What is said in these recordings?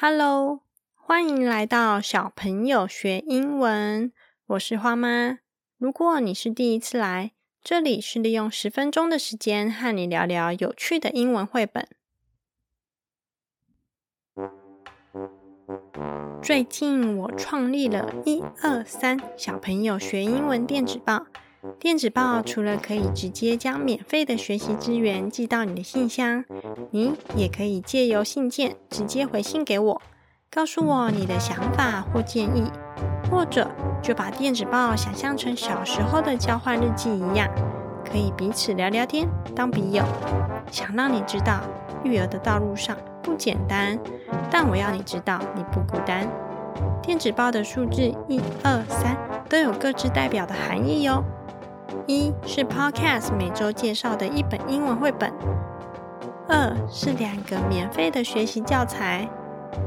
Hello，欢迎来到小朋友学英文。我是花妈。如果你是第一次来，这里是利用十分钟的时间和你聊聊有趣的英文绘本。最近我创立了一二三小朋友学英文电子报。电子报除了可以直接将免费的学习资源寄到你的信箱，你也可以借由信件直接回信给我，告诉我你的想法或建议，或者就把电子报想象成小时候的交换日记一样，可以彼此聊聊天，当笔友。想让你知道，育儿的道路上不简单，但我要你知道你不孤单。电子报的数字一二三都有各自代表的含义哟。一是 Podcast 每周介绍的一本英文绘本，二是两个免费的学习教材，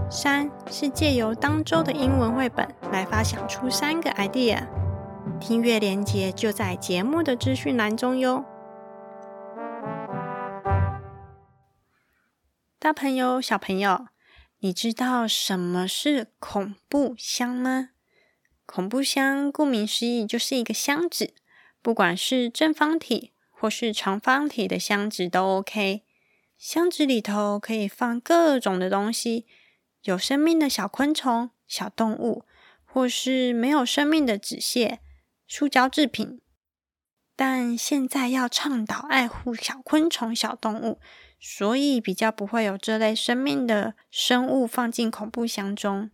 三是借由当周的英文绘本来发想出三个 idea。听阅连接就在节目的资讯栏中哟。大朋友、小朋友，你知道什么是恐怖箱吗？恐怖箱顾名思义就是一个箱子。不管是正方体或是长方体的箱子都 OK。箱子里头可以放各种的东西，有生命的小昆虫、小动物，或是没有生命的纸屑、塑胶制品。但现在要倡导爱护小昆虫、小动物，所以比较不会有这类生命的生物放进恐怖箱中。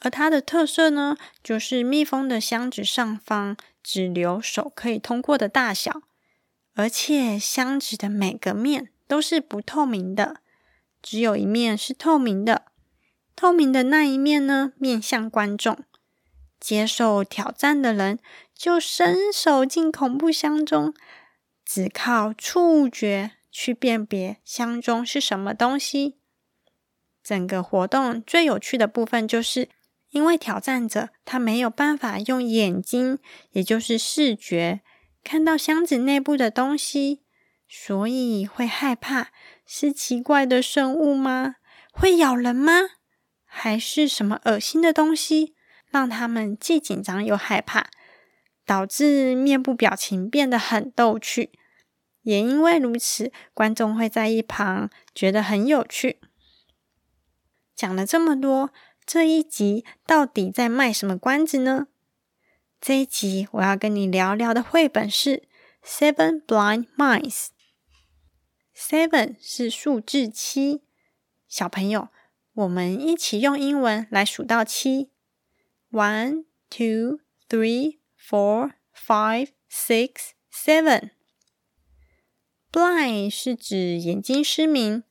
而它的特色呢，就是密封的箱子上方只留手可以通过的大小，而且箱子的每个面都是不透明的，只有一面是透明的。透明的那一面呢，面向观众，接受挑战的人就伸手进恐怖箱中，只靠触觉去辨别箱中是什么东西。整个活动最有趣的部分就是。因为挑战者他没有办法用眼睛，也就是视觉看到箱子内部的东西，所以会害怕。是奇怪的生物吗？会咬人吗？还是什么恶心的东西，让他们既紧张又害怕，导致面部表情变得很逗趣。也因为如此，观众会在一旁觉得很有趣。讲了这么多。这一集到底在卖什么关子呢？这一集我要跟你聊聊的绘本是《Seven Blind Mice》。Seven 是数字七，小朋友，我们一起用英文来数到七：One, two, three, four, five, six, seven。Blind 是指眼睛失明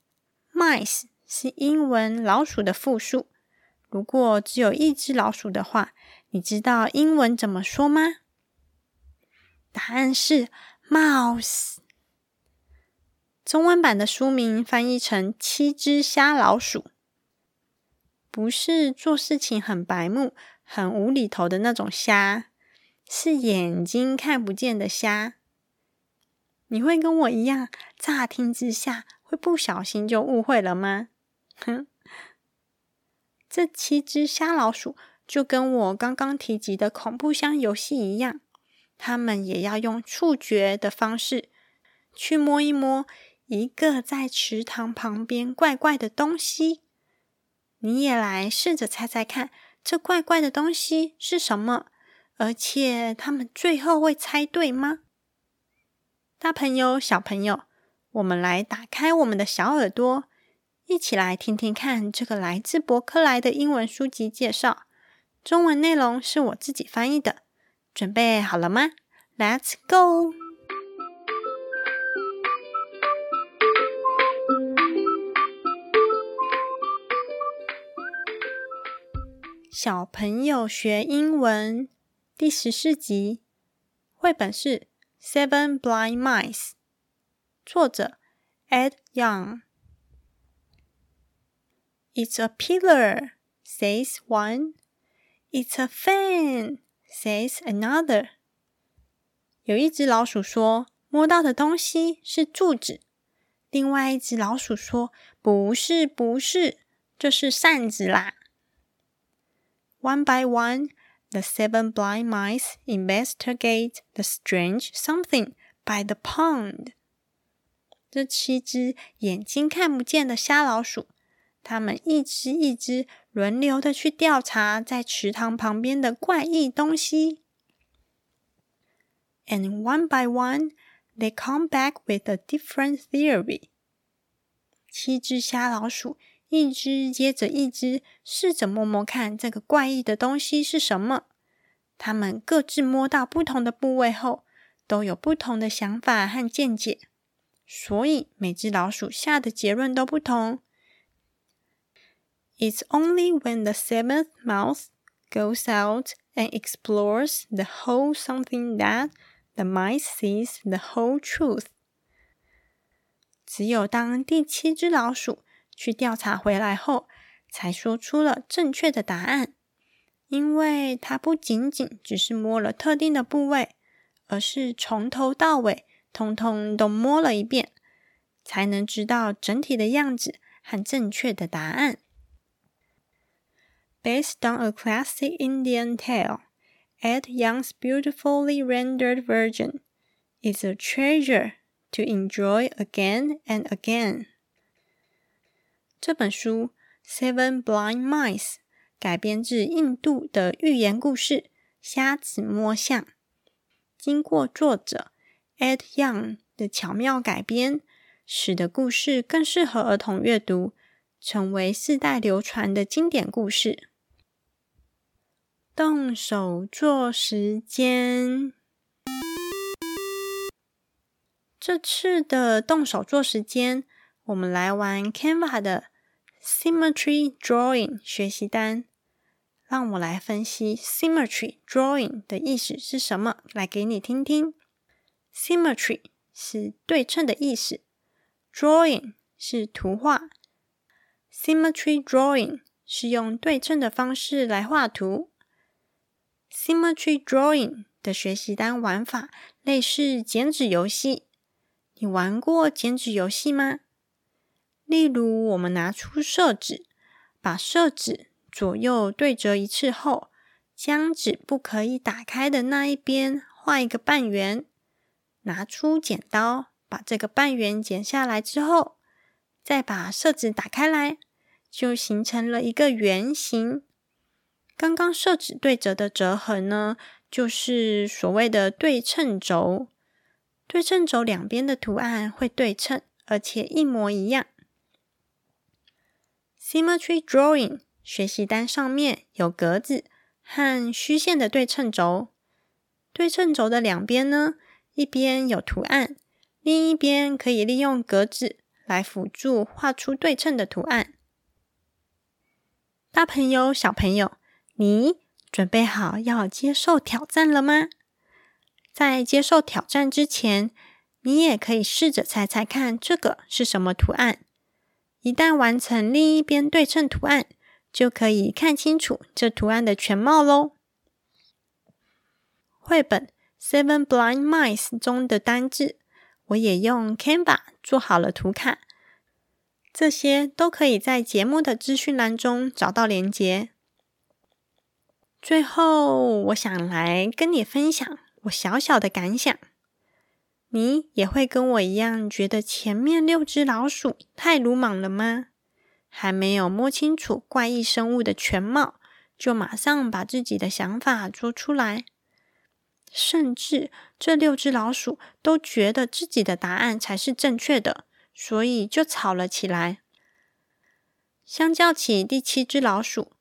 ，Mice 是英文老鼠的复数。如果只有一只老鼠的话，你知道英文怎么说吗？答案是 mouse。中文版的书名翻译成《七只瞎老鼠》，不是做事情很白目、很无厘头的那种瞎，是眼睛看不见的瞎。你会跟我一样，乍听之下会不小心就误会了吗？哼。这七只瞎老鼠就跟我刚刚提及的恐怖箱游戏一样，他们也要用触觉的方式去摸一摸一个在池塘旁边怪怪的东西。你也来试着猜猜看，这怪怪的东西是什么？而且他们最后会猜对吗？大朋友、小朋友，我们来打开我们的小耳朵。一起来听听看这个来自博客来的英文书籍介绍，中文内容是我自己翻译的。准备好了吗？Let's go！小朋友学英文第十四集，绘本是《Seven Blind Mice》，作者 Ed Young。It's a pillar, says one. It's a fan, says another. 有一只老鼠说：“摸到的东西是柱子。”另外一只老鼠说：“不是，不是， 就是扇子啦。One by one, the seven blind mice investigate the strange something by the pond. 这七只眼睛看不见的瞎老鼠， 他们一只一只轮流的去调查在池塘旁边的怪异东西。And one by one, they come back with a different theory. 七只瞎老鼠。一只接着一只，试着摸摸看这个怪异的东西是什么。他们各自摸到不同的部位后，都有不同的想法和见解，所以每只老鼠下的结论都不同。It's only when the seventh mouse goes out and explores the whole something that the mice sees the whole truth。只有当第七只老鼠。去调查回来后，才说出了正确的答案。因为它不仅仅只是摸了特定的部位，而是从头到尾通通都摸了一遍，才能知道整体的样子和正确的答案。Based on a classic Indian tale, Ed Young's beautifully rendered version is a treasure to enjoy again and again. 这本书《Seven Blind Mice》改编自印度的寓言故事《瞎子摸象》，经过作者 Ed Young 的巧妙改编，使得故事更适合儿童阅读，成为世代流传的经典故事。 动手做时间，这次的动手做时间。我们来玩 Canva 的 Symmetry Drawing 学习单。让我来分析 Symmetry Drawing 的意思是什么，来给你听听。Symmetry 是对称的意思，Drawing 是图画。Symmetry Drawing 是用对称的方式来画图。Symmetry Drawing 的学习单玩法类似剪纸游戏。你玩过剪纸游戏吗？例如，我们拿出色纸，把色纸左右对折一次后，将纸不可以打开的那一边画一个半圆。拿出剪刀，把这个半圆剪下来之后，再把色纸打开来，就形成了一个圆形。刚刚设置对折的折痕呢，就是所谓的对称轴。对称轴两边的图案会对称，而且一模一样。Symmetry Drawing 学习单上面有格子和虚线的对称轴。对称轴的两边呢，一边有图案，另一边可以利用格子来辅助画出对称的图案。大朋友、小朋友，你准备好要接受挑战了吗？在接受挑战之前，你也可以试着猜猜看，这个是什么图案。一旦完成另一边对称图案，就可以看清楚这图案的全貌喽。绘本《Seven Blind Mice》中的单字，我也用 Canva 做好了图卡，这些都可以在节目的资讯栏中找到连结。最后，我想来跟你分享我小小的感想。你也会跟我一样觉得前面六只老鼠太鲁莽了吗？还没有摸清楚怪异生物的全貌，就马上把自己的想法说出来，甚至这六只老鼠都觉得自己的答案才是正确的，所以就吵了起来。相较起第七只老鼠，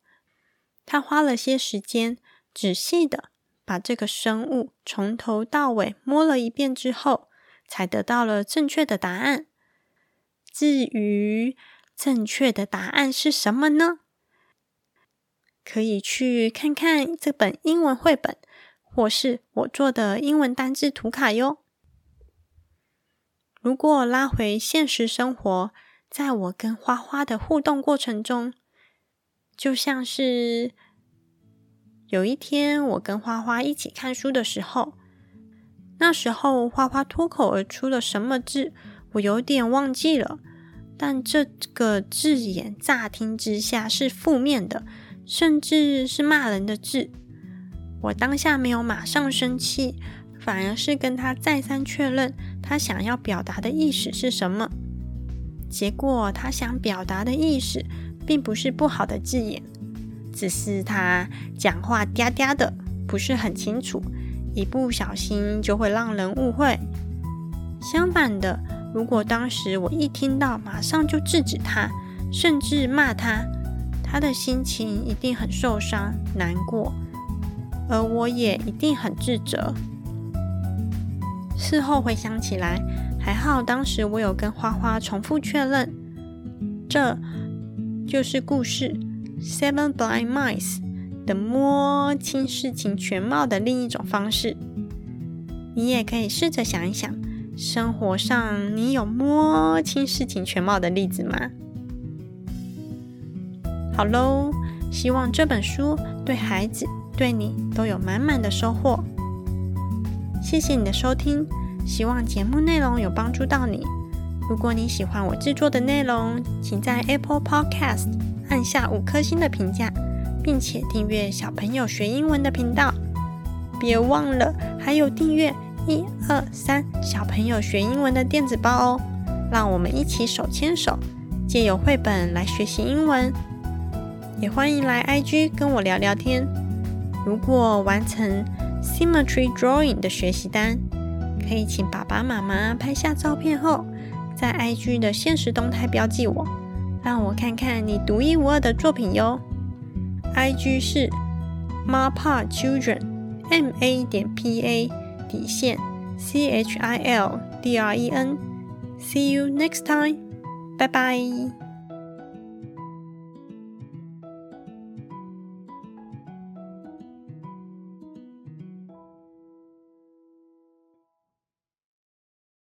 他花了些时间，仔细的。把这个生物从头到尾摸了一遍之后，才得到了正确的答案。至于正确的答案是什么呢？可以去看看这本英文绘本，或是我做的英文单字图卡哟。如果拉回现实生活，在我跟花花的互动过程中，就像是。有一天，我跟花花一起看书的时候，那时候花花脱口而出了什么字，我有点忘记了。但这个字眼乍听之下是负面的，甚至是骂人的字。我当下没有马上生气，反而是跟他再三确认他想要表达的意思是什么。结果他想表达的意思并不是不好的字眼，只是他讲话嗲嗲的，不是很清楚，一不小心就会让人误会。相反的。如果当时我一听到，马上就制止他，甚至骂他，他的心情一定很受伤、难过，而我也一定很自责。事后回想起来，还好当时我有跟花花重复确认，这就是故事《Seven Blind Mice》的摸清事情全貌的另一种方式。你也可以试着想一想。生活上，你有摸清事情全貌的例子吗？好喽，希望这本书对孩子、对你都有满满的收获。谢谢你的收听，希望节目内容有帮助到你。如果你喜欢我制作的内容，请在 Apple Podcast 按下五颗星的评价，并且订阅小朋友学英文的频道。别忘了还有订阅。一二三，小朋友学英文的电子报哦，让我们一起手牵手，借由绘本来学习英文。也欢迎来 IG 跟我聊聊天。如果完成 Symmetry Drawing 的学习单，可以请爸爸妈妈拍下照片后，在 IG 的现实动态标记我，让我看看你独一无二的作品哟。IG 是 Mapa Children，M A 点 P A。底线，C H I L D R E N。See you next time. 拜拜。